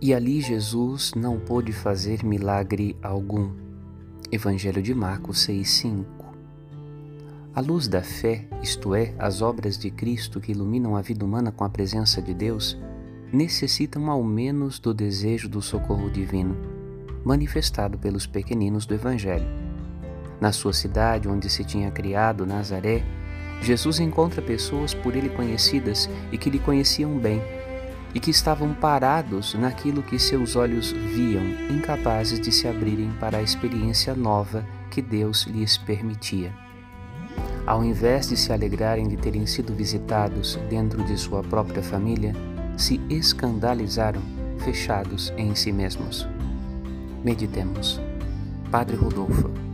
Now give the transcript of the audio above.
E ali Jesus não pôde fazer milagre algum. Evangelho de Marcos 6,5 A luz da fé, isto é, as obras de Cristo que iluminam a vida humana com a presença de Deus, necessitam ao menos do desejo do socorro divino, manifestado pelos pequeninos do Evangelho. Na sua cidade, onde se tinha criado, Nazaré, Jesus encontra pessoas por ele conhecidas e que lhe conheciam bem e que estavam parados naquilo que seus olhos viam, incapazes de se abrirem para a experiência nova que Deus lhes permitia. Ao invés de se alegrarem de terem sido visitados dentro de sua própria família, se escandalizaram, fechados em si mesmos. Meditemos. Padre Rodolfo.